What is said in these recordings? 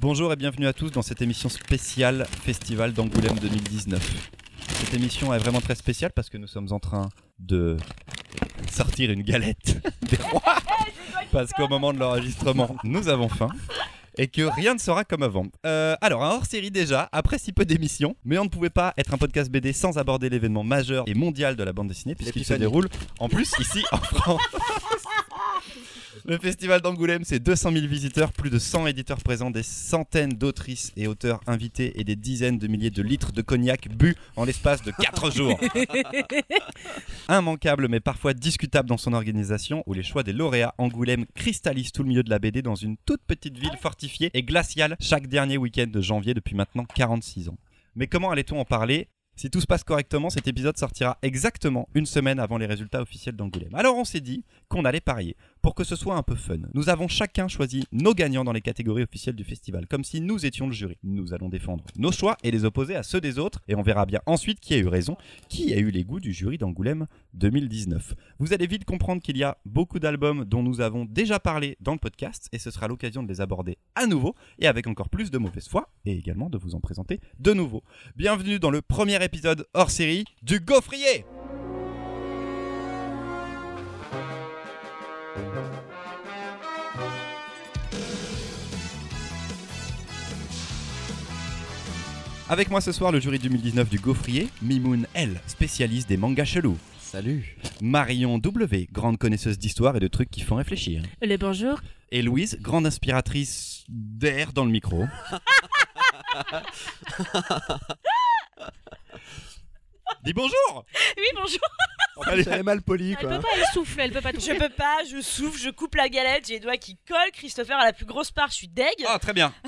Bonjour et bienvenue à tous dans cette émission spéciale Festival d'Angoulême 2019. Cette émission est vraiment très spéciale parce que nous sommes en train de sortir une galette des rois. Parce qu'au moment de l'enregistrement, nous avons faim. Et que rien ne sera comme avant. Euh, alors, un hors-série déjà, après si peu d'émissions, mais on ne pouvait pas être un podcast BD sans aborder l'événement majeur et mondial de la bande dessinée, puisqu'il se L'épiphanie. déroule en plus ici en France. Le festival d'Angoulême, c'est 200 000 visiteurs, plus de 100 éditeurs présents, des centaines d'autrices et auteurs invités et des dizaines de milliers de litres de cognac bu en l'espace de 4 jours. Immanquable mais parfois discutable dans son organisation, où les choix des lauréats Angoulême cristallisent tout le milieu de la BD dans une toute petite ville fortifiée et glaciale chaque dernier week-end de janvier depuis maintenant 46 ans. Mais comment allait-on en parler? Si tout se passe correctement, cet épisode sortira exactement une semaine avant les résultats officiels d'Angoulême. Alors on s'est dit qu'on allait parier pour que ce soit un peu fun. Nous avons chacun choisi nos gagnants dans les catégories officielles du festival, comme si nous étions le jury. Nous allons défendre nos choix et les opposer à ceux des autres, et on verra bien ensuite qui a eu raison, qui a eu les goûts du jury d'Angoulême 2019. Vous allez vite comprendre qu'il y a beaucoup d'albums dont nous avons déjà parlé dans le podcast, et ce sera l'occasion de les aborder à nouveau, et avec encore plus de mauvaise foi, et également de vous en présenter de nouveau. Bienvenue dans le premier épisode hors série du Gaufrier Avec moi ce soir, le jury 2019 du Gaufrier, Mimoun L, spécialiste des mangas chelous. Salut. Marion W, grande connaisseuse d'histoire et de trucs qui font réfléchir. Les bonjours. Et Louise, grande inspiratrice d'air dans le micro. Dis bonjour Oui, bonjour. Elle est mal polie Elle quoi. peut pas, elle souffle, elle peut pas Je peux pas, je souffle, je coupe la galette, j'ai les doigts qui collent. Christopher a la plus grosse part, je suis deg. Ah, très bien.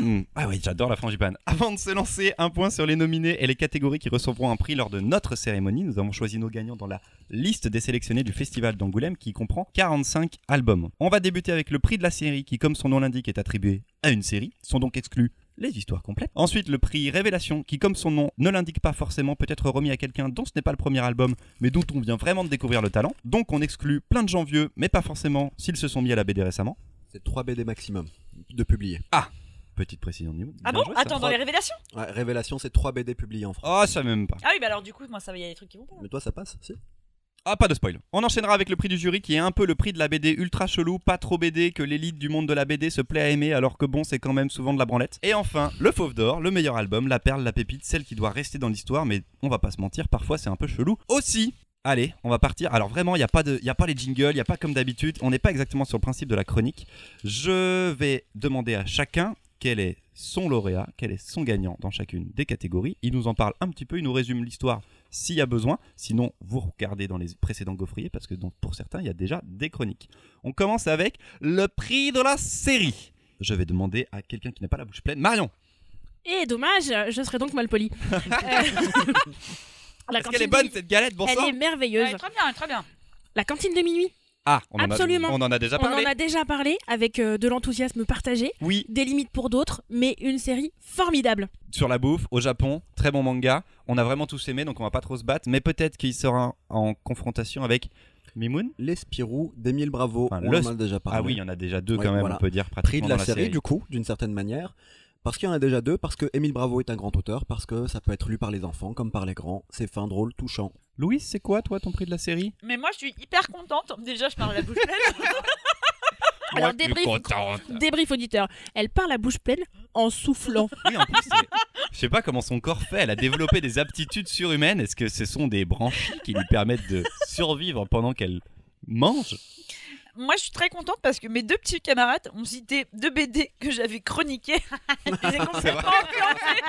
Mmh. Ah oui, j'adore la frangipane. Avant de se lancer, un point sur les nominés et les catégories qui recevront un prix lors de notre cérémonie. Nous avons choisi nos gagnants dans la liste des sélectionnés du Festival d'Angoulême qui comprend 45 albums. On va débuter avec le prix de la série qui, comme son nom l'indique, est attribué à une série. Sont donc exclus les histoires complètes. Ensuite, le prix Révélation, qui, comme son nom ne l'indique pas forcément, peut être remis à quelqu'un dont ce n'est pas le premier album, mais dont on vient vraiment de découvrir le talent. Donc, on exclut plein de gens vieux, mais pas forcément s'ils se sont mis à la BD récemment. C'est 3 BD maximum de publiés. Petite précision de niveau. Ah Bien bon? joué, ça. Attends, dans les révélations? Ouais, Révélation, c'est 3 BD publiés en France. Oh, ça même pas. Ah oui, bah alors du coup, moi ça va, il y a des trucs qui vont pas. Mais toi, ça passe si? Ah, pas de spoil. On enchaînera avec le prix du jury qui est un peu le prix de la BD ultra chelou, pas trop BD, que l'élite du monde de la BD se plaît à aimer alors que bon, c'est quand même souvent de la branlette. Et enfin, le Fauve d'Or, le meilleur album, la perle, la pépite, celle qui doit rester dans l'histoire, mais on va pas se mentir, parfois c'est un peu chelou aussi. Allez, on va partir. Alors vraiment, il n'y a, pas pas les jingles, il n'y a pas comme d'habitude, on n'est pas exactement sur le principe de la chronique. Je vais demander à chacun quel est son lauréat, quel est son gagnant dans chacune des catégories. Il nous en parle un petit peu, il nous résume l'histoire s'il y a besoin. Sinon, vous regardez dans les précédents gaufriers parce que donc, pour certains, il y a déjà des chroniques. On commence avec le prix de la série. Je vais demander à quelqu'un qui n'a pas la bouche pleine. Marion, Et dommage, je serais donc mal poli. Euh, la est-ce qu'elle est bonne de- cette galette? Bon Elle sang est merveilleuse. Ouais, très bien, très bien. La cantine de minuit, Ah, on en, a, Absolument. on en a déjà on parlé. en a déjà parlé avec euh, de l'enthousiasme partagé, Oui, des limites pour d'autres, mais une série formidable. sur la bouffe, au Japon, très bon manga. On a vraiment tous aimé, donc on va pas trop se battre. Mais peut-être qu'il sera en confrontation avec Mimoun. Les Spirou d'Émile Bravo, Enfin, on le en a déjà parlé. Ah oui, il y en a déjà deux Oui, quand même, voilà. on peut dire Prix pratiquement de la, dans série, du coup, d'une certaine manière. Parce qu'il y en a déjà deux, parce que Émile Bravo est un grand auteur, parce que ça peut être lu par les enfants comme par les grands. C'est fin, drôle, touchant. Louis, c'est quoi toi ton prix de la série? Mais moi je suis hyper contente. Déjà, je parle la bouche pleine. Alors, débrief, débrief auditeur. Elle parle à bouche pleine en soufflant. Oui, en plus, je sais pas comment son corps fait. Elle a développé des aptitudes surhumaines. Est-ce que ce sont des branchies qui lui permettent de survivre pendant qu'elle mange? Moi je suis très contente parce que mes deux petits camarades ont cité deux BD que j'avais complètement influencés.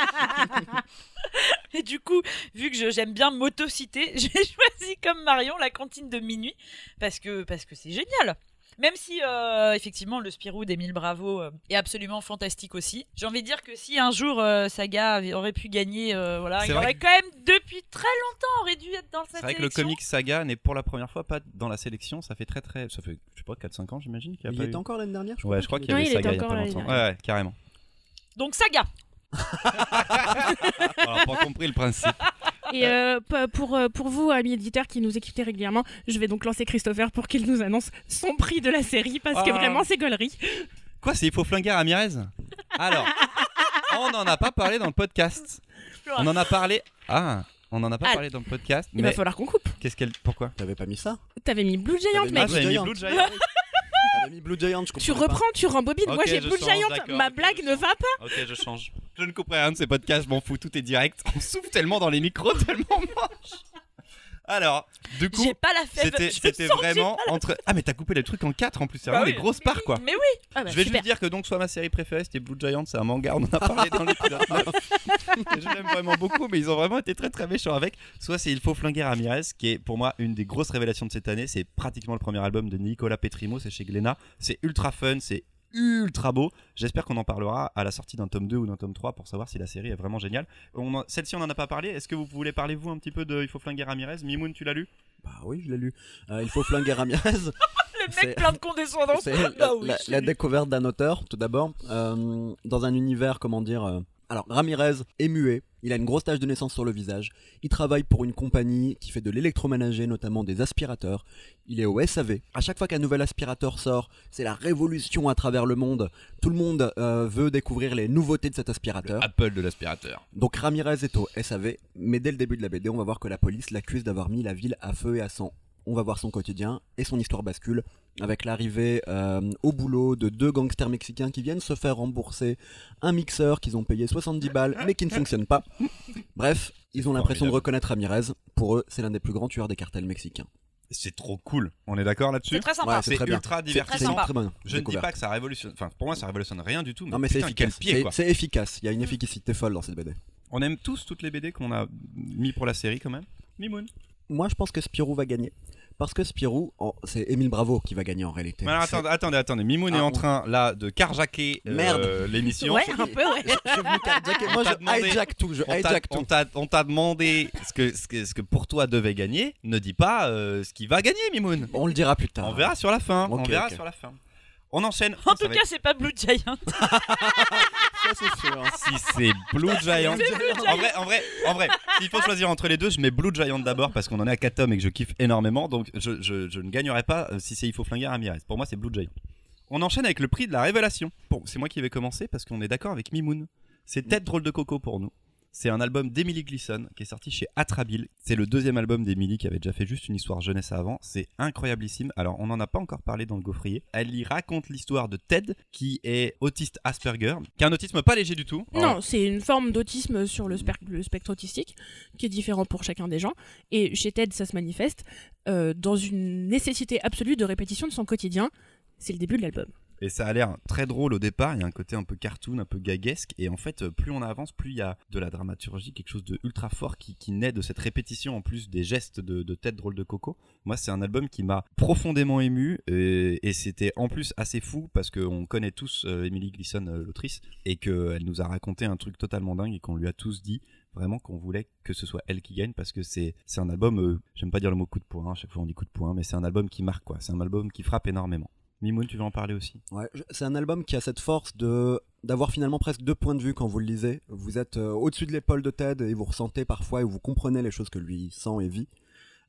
Et du coup, vu que j'aime bien m'autociter, j'ai choisi comme Marion la cantine de minuit parce que parce que c'est génial. Même si euh, effectivement le Spirou d'Emile Bravo euh, est absolument fantastique aussi. J'ai envie de dire que si un jour euh, Saga avait- aurait pu gagner, euh, voilà, C'est il vrai aurait que- quand même depuis très longtemps aurait dû être dans cette C'est vrai que le sélection. comic saga n'est pour la première fois pas dans la sélection. Ça fait très très. Ça fait, je sais pas, 4-5 ans j'imagine qu'il y a Il pas était eu. encore l'année dernière, je Ouais, je crois qu'il y avait il était saga il y a encore pas l'année longtemps. dernière. Ouais, ouais, carrément. Donc Saga. Alors, pas compris le principe. Et euh, pour, euh, pour vous, amis éditeurs qui nous écoutez régulièrement, je vais donc lancer Christopher pour qu'il nous annonce son prix de la série parce que Ah. vraiment c'est gaulerie. Quoi, c'est il faut flinguer à Ramirez Alors, on n'en a pas parlé dans le podcast. On en a parlé. Ah, on en a pas Ah. parlé dans le podcast. Il va falloir qu'on coupe. qu'est-ce qu'elle. Pourquoi? T'avais pas mis ça? T'avais mis Blue Giant, mec. Ah, j'avais mis. Blue Giant. T'avais mis Blue Giant, je Tu pas. reprends, tu rembobines. Moi Ok, j'ai Blue change, Giant. Ma blague ne va pas. Ok, je change. Je ne couperai rien de ces podcasts, je m'en fous, tout est direct. On souffle tellement dans les micros, tellement moche. Alors, du coup, J'ai pas la fève. c'était vraiment entre. Ah, mais t'as coupé les trucs en quatre en plus, c'est Bah vraiment oui. des grosses parts quoi. Mais oui. Ah bah, Je vais super. juste dire que donc soit ma série préférée c'était Blue Giant, c'est un manga, on en a parlé dans l'épisode 9. Et je l'aime vraiment beaucoup, mais ils ont vraiment été très très méchants avec. Soit c'est Il faut flinguer Ramirez, qui est pour moi une des grosses révélations de cette année. C'est pratiquement le premier album de Nicolas Petrimo, c'est chez Glénat. C'est ultra fun, c'est ultra beau. J'espère qu'on en parlera à la sortie d'un tome 2 ou d'un tome 3 pour savoir si la série est vraiment géniale. On en- Celle-ci on en a pas parlé. Est-ce que vous voulez parler vous un petit peu de Il faut flinguer Ramirez? Mimoun, tu l'as lu? Bah oui, je l'ai lu. Euh, il faut flinguer Ramirez. Le mec plein de condescendance. C'est la, oui, la- découverte d'un auteur, tout d'abord, euh, dans un univers, comment dire. euh, alors, Ramirez est muet, il a une grosse tache de naissance sur le visage, il travaille pour une compagnie qui fait de l'électroménager, notamment des aspirateurs, il est au SAV. À chaque fois qu'un nouvel aspirateur sort, c'est la révolution à travers le monde, tout le monde euh, veut découvrir les nouveautés de cet aspirateur. Apple de l'aspirateur. Donc Ramirez est au SAV, mais dès le début de la BD, on va voir que la police l'accuse d'avoir mis la ville à feu et à sang. On va voir son quotidien et son histoire bascule avec l'arrivée euh, au boulot de deux gangsters mexicains qui viennent se faire rembourser un mixeur qu'ils ont payé 70 balles mais qui ne fonctionne pas. Bref, ils ont l'impression de reconnaître Ramirez. Pour eux, c'est l'un des plus grands tueurs des cartels mexicains. C'est trop cool. On est d'accord là-dessus C'est très sympa. Ouais, c'est très ultra divertissant. Je ne dis pas que ça révolutionne. Enfin, pour moi, ça révolutionne rien du tout. Mais Non mais c'est efficace. C'est efficace. Il y a une efficacité folle dans cette BD. On aime tous toutes les BD qu'on a mis pour la série quand même. Mimoun. Moi, je pense que Spirou va gagner. Parce que Spirou, en- c'est Émile Bravo qui va gagner en réalité. Mais alors, C'est- attendez, attendez, attendez. Mimoun est Ah, en on- train là de carjacker euh, Merde. l'émission. Ouais, un peu, ouais. Je suis venu Moi, t'a je demandé- hijack tout. Je On t'a- hijack on tout. t'a on t'a demandé ce que, ce, que, ce que pour toi devait gagner. Ne dis pas euh, ce qui va gagner, Mimoun. On le dira plus tard. On verra sur la fin. on Ok, verra ok. sur la fin. On enchaîne. En Ça tout cas, c'est pas Blue Giant. Ça, c'est sûr. si c'est Blue Giant. En vrai, en vrai, en vrai, s'il faut choisir entre les deux, je mets Blue Giant d'abord parce qu'on en est à 4 tomes et que je kiffe énormément. Donc je, je- je ne gagnerai pas euh, si c'est Il faut flinguer Ramirez. Pour moi, c'est Blue Giant. On enchaîne avec le prix de la révélation. Bon, c'est moi qui vais commencer parce qu'on est d'accord avec Mimoun. C'est Tête drôle de coco pour nous. C'est un album d'Emily Gleason qui est sorti chez Atrabile. C'est le deuxième album d'Emily qui avait déjà fait juste une histoire jeunesse avant. C'est incroyablissime. Alors, on n'en a pas encore parlé dans le gaufrier. Elle y raconte l'histoire de Ted qui est autiste Asperger, qui a un autisme pas léger du tout. Non, c'est une forme d'autisme sur le, spectre autistique qui est différent pour chacun des gens. Et chez Ted, ça se manifeste euh, dans une nécessité absolue de répétition de son quotidien. C'est le début de l'album. Et ça a l'air très drôle au départ, il y a un côté un peu cartoon, un peu gaguesque, et en fait, euh, plus on avance, plus il y a de la dramaturgie, quelque chose de ultra fort qui, naît de cette répétition en plus des gestes de, tête drôle de coco. Moi, c'est un album qui m'a profondément ému, et, c'était en plus assez fou parce qu'on connaît tous euh, Emily Gleason, euh, l'autrice, et qu'elle nous a raconté un truc totalement dingue et qu'on lui a tous dit vraiment qu'on voulait que ce soit elle qui gagne parce que c'est un album, j'aime pas dire le mot coup de poing, à chaque fois on dit coup de poing, mais c'est un album qui marque quoi, c'est un album qui frappe énormément. Mimoun, tu veux en parler aussi? Ouais, c'est un album qui a cette force d'avoir finalement presque deux points de vue quand vous le lisez. Vous êtes euh, au-dessus de l'épaule de Ted et vous ressentez parfois et vous comprenez les choses que lui sent et vit.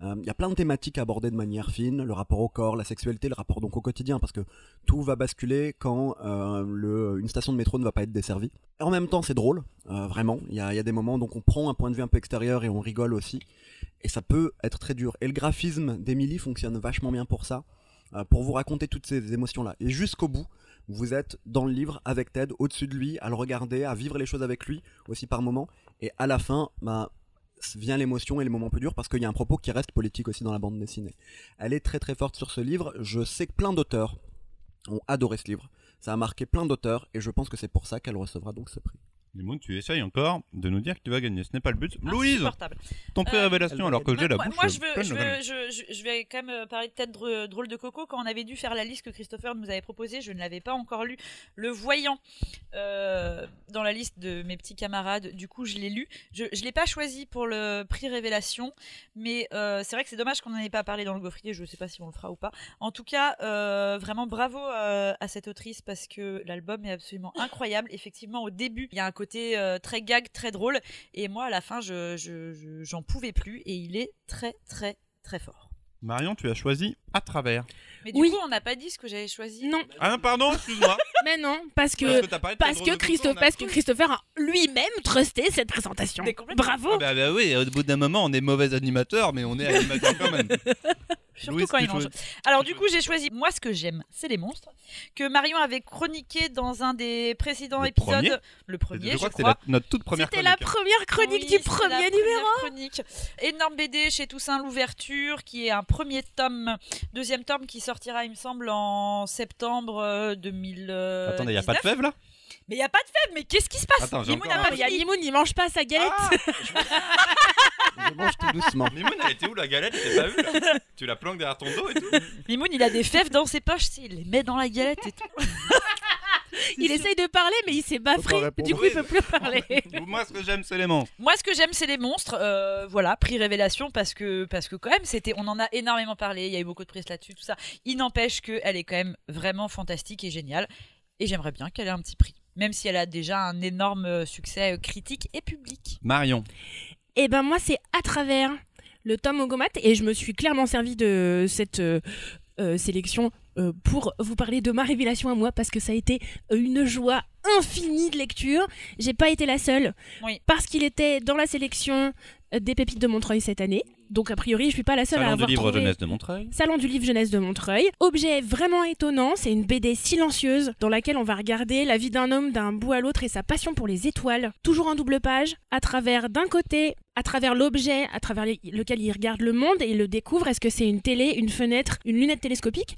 Euh, Il y a plein de thématiques abordées de manière fine, le rapport au corps, la sexualité, le rapport donc au quotidien, parce que tout va basculer quand euh, une station de métro ne va pas être desservie. En même temps, c'est drôle, vraiment. Il y a, des moments donc on prend un point de vue un peu extérieur et on rigole aussi. Et ça peut être très dur. Et le graphisme d'Emily fonctionne vachement bien pour ça, pour vous raconter toutes ces émotions-là. Et jusqu'au bout, vous êtes dans le livre avec Ted, au-dessus de lui, à le regarder, à vivre les choses avec lui aussi par moments. Et à la fin, bah, vient l'émotion et les moments plus durs parce qu'il y a un propos qui reste politique aussi dans la bande dessinée. Elle est très très forte sur ce livre. Je sais que plein d'auteurs ont adoré ce livre. Ça a marqué plein d'auteurs et je pense que c'est pour ça qu'elle recevra donc ce prix. Mimoun, tu essayes encore de nous dire que tu vas gagner. Ce n'est pas le but. Louise, Insupportable. ton prix Euh, alors que j'ai la moi, bouche. moi, je, veux, je, veux- je, vais quand même parler de tête drôle de coco. Quand on avait dû faire la liste que Christopher nous avait proposée, je ne l'avais pas encore lu. Le voyant euh, dans la liste de mes petits camarades, du coup, je l'ai lu. Je ne l'ai pas choisi pour le prix révélation, mais euh, c'est vrai que c'est dommage qu'on n'en ait pas parlé dans le gaufrier. Je ne sais pas si on le fera ou pas. En tout cas, vraiment bravo à cette autrice parce que l'album est absolument incroyable. Effectivement, au début, il y a un côté euh, très gag, très drôle. Et moi, à la fin, je, je- je- j'en pouvais plus. Et il est très, très, très fort. Marion, tu as choisi à travers. Mais du Oui. coup, on n'a pas dit ce que j'avais choisi. Non, Ah non, pardon, excuse-moi. mais non, parce que Parce que t'as parlé de ton parce drôle que de couteau, Christophe, parce que. Christopher a lui-même trusté cette présentation. Bravo. Ah bah, bah oui, au bout d'un moment, on est mauvais animateur, mais on est animateur quand même. Surtout quand il mange. Alors du coup, j'ai choisi moi ce que j'aime, c'est les monstres que Marion avait chroniqué dans un des précédents Le épisodes. premier le premier, je crois la- notre toute première C'était chronique. la première chronique Oui, du c'était la premier première numéro. chronique. Énorme BD chez Toussaint l'ouverture, qui est un premier tome, deuxième tome qui sortira, il me semble, en septembre euh, 2000. Attendez, il n'y a pas de fève là? Mais il y a pas de fève. Mais qu'est-ce qui se passe? Attends, j'ai Mimoun encore n'a un pas Il y a fini. Mimoun, il mange pas sa galette. Ah Je mange tout doucement. Mimoun, elle était où la galette? Je t'ai pas vu là Tu la planques derrière ton dos et tout? Mimoun, il a des fèves dans ses poches, il les met dans la galette et tout. Il essaye de parler, mais il s'est baffré. Du coup, il peut plus parler. Moi, ce que j'aime, c'est les monstres. Moi, ce que j'aime, c'est les monstres. Euh, voilà, prix révélation parce que parce que quand même, c'était, on en a énormément parlé. Il y a eu beaucoup de presse là-dessus, tout ça. Il n'empêche qu'elle est quand même vraiment fantastique et géniale. Et j'aimerais bien qu'elle ait un petit prix, même si elle a déjà un énorme succès critique et public. Marion. Et ben moi, c'est à travers le tome Ogomat et je me suis clairement servi de cette euh, euh, sélection euh, pour vous parler de ma révélation à moi parce que ça a été une joie infinie de lecture. J'ai pas été la seule Oui. parce qu'il était dans la sélection des pépites de Montreuil cette année. Donc a priori, je suis pas la seule à Salon du avoir livre trouvé... jeunesse de Montreuil. Salon du livre jeunesse de Montreuil. Objet vraiment étonnant, c'est une BD silencieuse dans laquelle on va regarder la vie d'un homme d'un bout à l'autre et sa passion pour les étoiles, toujours en double page, à travers d'un côté, à travers l'objet à travers lequel il regarde le monde et il le découvre, est-ce que c'est une télé, une fenêtre, une lunette télescopique?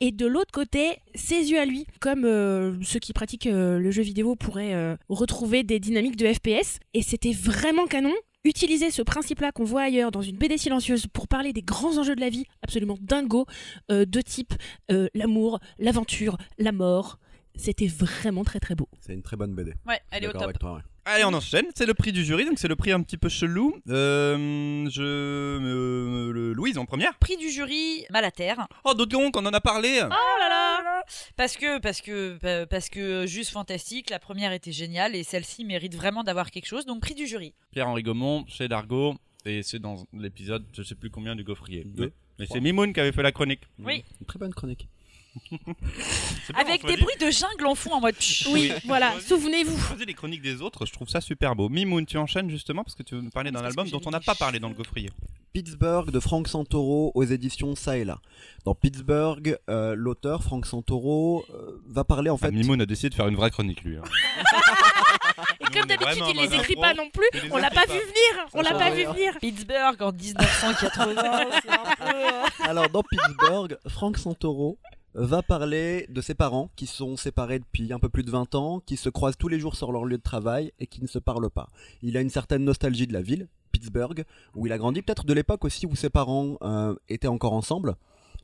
Et de l'autre côté, ses yeux à lui, comme euh, ceux qui pratiquent euh, le jeu vidéo pourraient euh, retrouver des dynamiques de FPS. Et c'était vraiment canon. Utiliser ce principe-là qu'on voit ailleurs dans une BD silencieuse pour parler des grands enjeux de la vie, absolument dingo, euh, de type euh, l'amour, l'aventure, la mort, c'était vraiment très très beau. C'est une très bonne BD. Ouais, elle est au top. avec toi, ouais. Allez, on enchaîne. C'est le prix du jury, donc c'est le prix un petit peu chelou. Euh, je. euh, le- Louise en première. Prix du jury, Malaterre. Oh, d'autres donc, on en a parlé. Oh là là Parce que, parce que, pa- parce que juste fantastique, la première était géniale et celle-ci mérite vraiment d'avoir quelque chose. Donc prix du jury. Pierre-Henri Gaumont, chez Dargo, et c'est dans l'épisode, je sais plus combien du Gaufrier. Deux. Mais Trois. c'est Mimoun qui avait fait la chronique. Oui. Une très bonne chronique. Avec des choisit- bruits de jungle en fond en mode. Oui, voilà, souvenez-vous. Les chroniques des autres, je trouve ça super beau. Mimoun, tu enchaînes justement parce que tu veux me parler d'un album dont on n'a pas parlé dans le Gaufrier. Pittsburgh de Frank Santoro aux éditions Ça et là. Dans Pittsburgh, euh, l'auteur Frank Santoro euh, va parler en Enfin, fait. Mimoun a décidé de faire une vraie chronique lui. hein. Et Nous, comme d'habitude, il les écrit pas non plus. On l'a pas vu venir. On l'a pas vu venir. Pittsburgh en 1980, c'est un peu. euh, Alors dans Pittsburgh, Frank Santoro va parler de ses parents qui sont séparés depuis un peu plus de 20 ans, qui se croisent tous les jours sur leur lieu de travail et qui ne se parlent pas. Il a une certaine nostalgie de la ville, Pittsburgh, où il a grandi, peut-être de l'époque aussi où ses parents euh, étaient encore ensemble.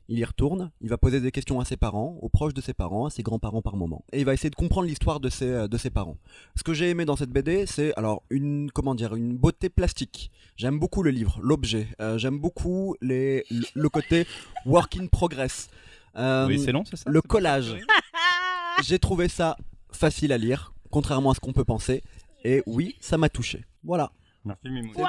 Il y retourne, il va poser des questions à ses parents, aux proches de ses parents, à ses grands-parents par moment. Et il va essayer de comprendre l'histoire de ses, euh, de ses parents. Ce que j'ai aimé dans cette BD, c'est alors une comment dire une beauté plastique. J'aime beaucoup le livre, l'objet. Euh, J'aime beaucoup les, le, côté work in progress. Euh, oui, c'est long, c'est ça le collage. j'ai trouvé ça facile à lire, contrairement à ce qu'on peut penser. Et oui, ça m'a touché. Voilà. Merci. Waouh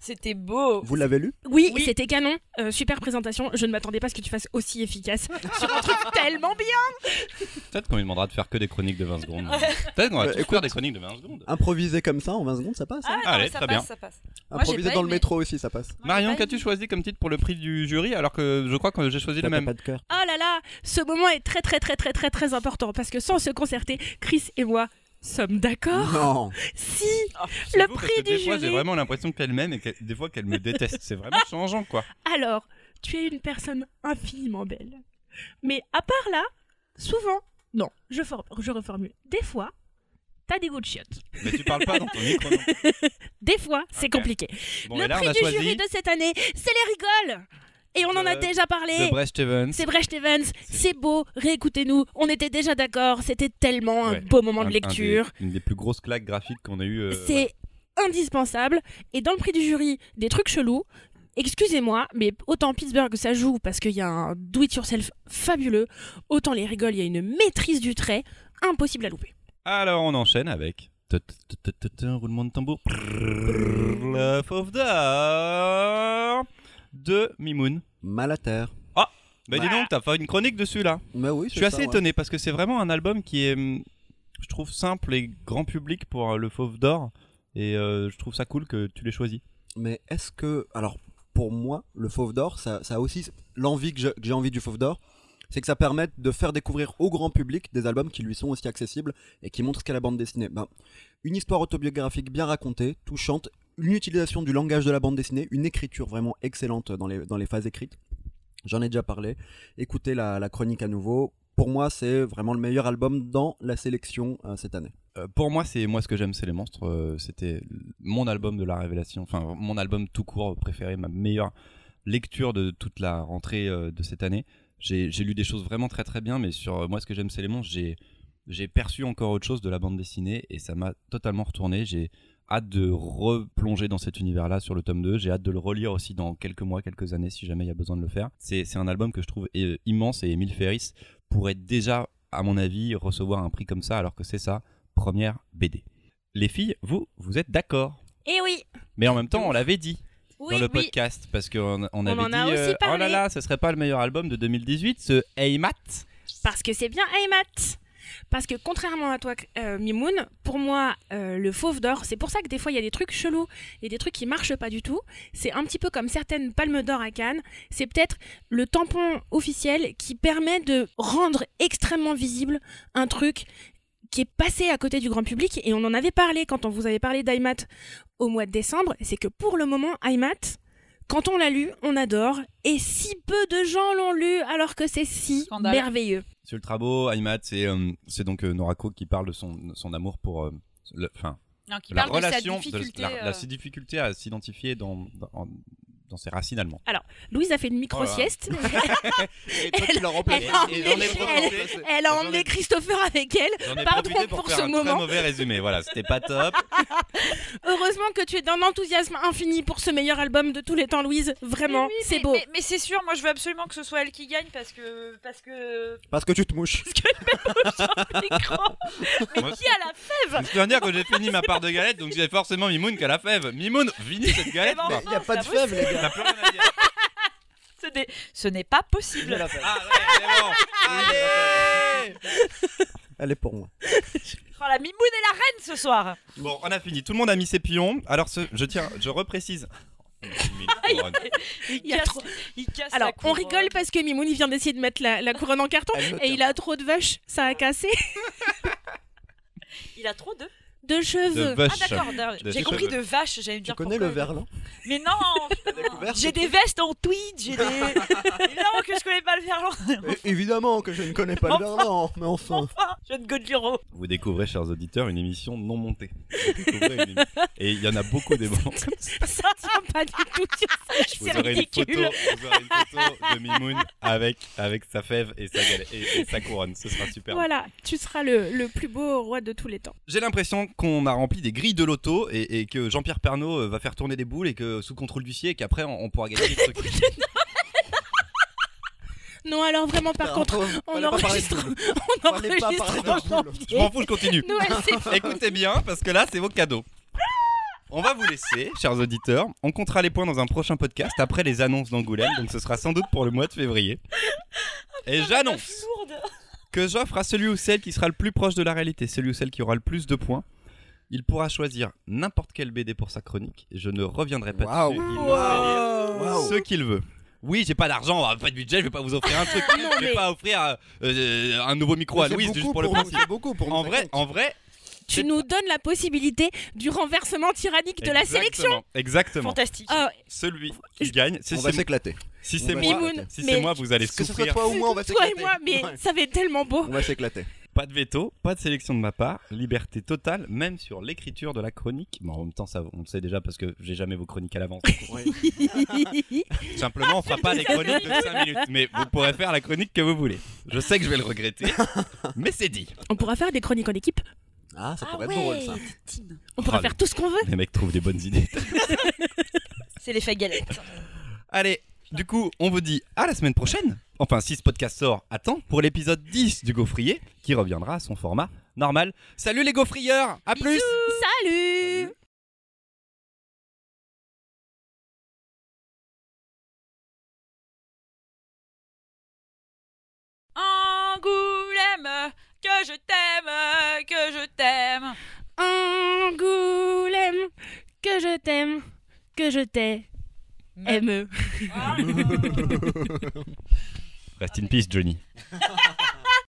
C'était beau. Vous l'avez lu Oui, Oui. c'était canon. Euh, super présentation. Je ne m'attendais pas à ce que tu fasses aussi efficace sur un truc tellement bien. Peut-être qu'on lui demandera de faire que des chroniques de 20 secondes. Peut-être qu'on va Euh, tous faire des chroniques de 20 secondes. Improviser comme ça en 20 secondes, ça passe. hein Ah, non, Allez, ça très passe, bien. ça passe. Moi, Improviser pas dans le métro aussi, ça passe. Marion, qu'as-tu choisi comme titre pour le prix du jury alors que je crois que j'ai choisi le même pas de cœur. Oh là là, ce moment est très très très très très très important parce que sans se concerter, Chris et moi sommes d'accord. Non. Si, C'est le prix du Des fois, j'ai jury. vraiment l'impression qu'elle m'aime et que des fois qu'elle me déteste. C'est vraiment changeant, quoi. alors, tu es une personne infiniment belle. Mais à part là, souvent, non, je, for- je reformule. Des fois, t'as des goûts de chiottes. Mais tu parles pas dans ton micro. non. Des fois, c'est compliqué. Bon, le prix du choisi jury de cette année, c'est les rigoles. Et on en a déjà parlé. de Brecht Evans. C'est Brecht Evans, c'est beau, réécoutez-nous, on était déjà d'accord, c'était tellement Ouais. un beau moment Un- de un lecture. des- une des plus grosses claques graphiques qu'on a eu. euh, c'est indispensable. Et dans le prix du jury, des trucs chelous. Excusez-moi, mais autant Pittsburgh ça joue parce qu'il y a un do-it-yourself fabuleux, autant les rigoles, il y a une maîtrise du trait impossible à louper. Alors, on enchaîne avec. Roulement de tambour. Fauve d'or. De Mimoun. Mal à terre. Bah dis donc, t'as fait une chronique dessus là. Mais oui, Je suis assez étonné parce que c'est vraiment un album qui est, hum, je trouve, simple et grand public pour euh, le Fauve d'Or. Et euh, je trouve ça cool que tu l'aies choisi. Mais est-ce que. Alors, pour moi, le Fauve d'Or, ça, ça a aussi. L'envie que je- que j'ai envie du Fauve d'Or, c'est que ça permette de faire découvrir au grand public des albums qui lui sont aussi accessibles et qui montrent ce qu'est la bande dessinée. Ben, une histoire autobiographique bien racontée, touchante, une utilisation du langage de la bande dessinée, une écriture vraiment excellente dans les, dans les phases écrites. J'en ai déjà parlé. Écoutez la, la chronique à nouveau. Pour moi, c'est vraiment le meilleur album dans la sélection euh, cette année. Euh, pour moi, c'est moi ce que j'aime, c'est les monstres. Euh, C'était mon album de la révélation, enfin mon album tout court préféré, ma meilleure lecture de toute la rentrée de cette année. J'ai lu des choses vraiment très très bien, mais sur moi ce que j'aime, c'est les monstres. J'ai j'ai perçu encore autre chose de la bande dessinée et ça m'a totalement retourné. J'ai hâte de replonger dans cet univers-là sur le tome 2. J'ai hâte de le relire aussi dans quelques mois, quelques années, si jamais il y a besoin de le faire. C'est un album que je trouve euh, immense et Emile Ferris pourrait déjà, à mon avis, recevoir un prix comme ça, alors que c'est sa première BD. Les filles, vous, vous êtes d'accord? Et oui, Mais en même temps, on l'avait dit oui, dans le oui. podcast, parce qu'on on avait en dit, a aussi euh, oh là là, ce serait pas le meilleur album de 2018, ce Hey Matt Parce que c'est bien Aymat. Parce que contrairement à toi, euh, Mimoun, pour moi, euh, le fauve d'or, c'est pour ça que des fois il y a des trucs chelous, il y a des trucs qui marchent pas du tout. C'est un petit peu comme certaines palmes d'or à Cannes. C'est peut-être le tampon officiel qui permet de rendre extrêmement visible un truc qui est passé à côté du grand public. Et on en avait parlé quand on vous avait parlé d'Aymat au mois de décembre. C'est que pour le moment, Aymat, quand on l'a lu, on adore. Et si peu de gens l'ont lu alors que c'est si Scandale. merveilleux. C'est ultra beau, Hey Matt, c'est euh, c'est donc euh, Norako qui parle de son, son amour pour... euh, le- Enfin, Non, qui la parle relation, de sa difficulté. la, la euh, difficulté à s'identifier dans, dans, dans ses racines allemandes. Louise a fait une micro-sieste. Et toi, tu l'as remplacé. Elle a emmené-. Elle a Christopher avec elle. Pardon pour ce un moment. très mauvais résumé, voilà, c'était pas top. Heureusement que tu es d'un enthousiasme infini pour ce meilleur album de tous les temps, Louise. Vraiment, mais oui, c'est mais- beau. Mais, mais c'est sûr, moi je veux absolument que ce soit elle qui gagne parce que. Parce que. Parce que tu te mouches. Micro. Mais Moi, qui a la fève Je à dire que j'ai fini ma part de galette, donc j'ai forcément Mimoun qui a la fève. Mimoun, finis cette galette. Il n'y a pas de fève, les gars. T'as plus rien à dire. Ce n'est- Ce n'est pas possible. Ah. Allez Elle est pour moi. Oh, la mimoune est la reine ce soir. Bon, on a fini. Tout le monde a mis ses pions. Alors, ce- je tiens, je reprécise. Il, casse, il casse Alors, la on couronne. rigole parce que Mimoun il vient d'essayer de mettre la, la couronne en carton Elle me et il a trop de vaches, ça a cassé. Il a trop de. De De cheveux. vache. Ah d'accord, d'accord. De j'ai cheveux. compris de vache, j'allais me Tu dire connais pourquoi. le verlan Mais non, j'ai des vestes en tweed, j'ai des. Évidemment que je connais pas le verlan. Évidemment que je ne connais pas le verlan, mais enfin. Enfin, jeune Godluro. Vous découvrez, chers auditeurs, une émission non montée. Vous une Et il y en a beaucoup des bons. Ça tient pas du tout sur ça, Vous aurez, une photo, vous aurez une photo de Mimoun avec, avec sa fève et sa, galette, et, et sa couronne. Ce sera super. Voilà, tu seras le, le plus beau roi de tous les temps. J'ai l'impression qu'on a rempli des grilles de loto et, et que Jean-Pierre Pernaud euh, va faire tourner des boules et que sous contrôle d'huissier et qu'après on, on pourra gagner des trucs. Non, alors vraiment, par contre, on de enregistre. on enregistre en. Je m'en fous, je continue. Noël, Écoutez bien, parce que là, c'est vos cadeaux. On va vous laisser, chers auditeurs. On comptera les points dans un prochain podcast après les annonces d'Angoulême, donc ce sera sans doute pour le mois de février. Et j'annonce que j'offre à celui ou celle qui sera le plus proche de la réalité, celui ou celle qui aura le plus de points. Il pourra choisir n'importe quel BD pour sa chronique. Et je ne reviendrai pas Waouh. dessus. Il lire Waouh. ce qu'il veut. Oui, j'ai pas d'argent, pas de budget, je vais pas vous offrir un truc. Non, je vais mais- pas offrir euh, euh, un nouveau micro à C'est Louise beaucoup juste pour le nous, principe. c'est beaucoup pour En vrai, en vrai, Tu nous donnes la possibilité du renversement tyrannique de la sélection. Exactement, Exactement. Fantastique. Ah, Celui qui gagne, si on va c'est s'éclater. si on c'est va moi, Mimoun, si mais- moi, vous allez Que ce soit souffrir. toi ou moi, on va toi s'éclater. et moi, mais Ouais. ça fait tellement beau. On va s'éclater. Pas de veto, pas de sélection de ma part, liberté totale, même sur l'écriture de la chronique. Bon, en même temps, ça, on le sait déjà parce que j'ai jamais vos chroniques à l'avance. Simplement, on fera pas les chroniques de 5 minutes, mais vous pourrez faire la chronique que vous voulez. Je sais que je vais le regretter, mais c'est dit. On pourra faire des chroniques en équipe. Ah, ça Ah pourrait ouais, être drôle ça. On pourra Oh, faire tout ce qu'on veut. Les mecs trouvent des bonnes idées. C'est l'effet galette. Allez, du coup, on vous dit à la semaine prochaine enfin si ce podcast sort à pour l'épisode 10 du Gaufrier, qui reviendra à son format normal. Salut les gaufrieurs, à plus Salut, Salut. Angoulême, que je t'aime, que je t'aime. Angoulême, que je t'aime, que je t'aime. Rest in peace, Johnny.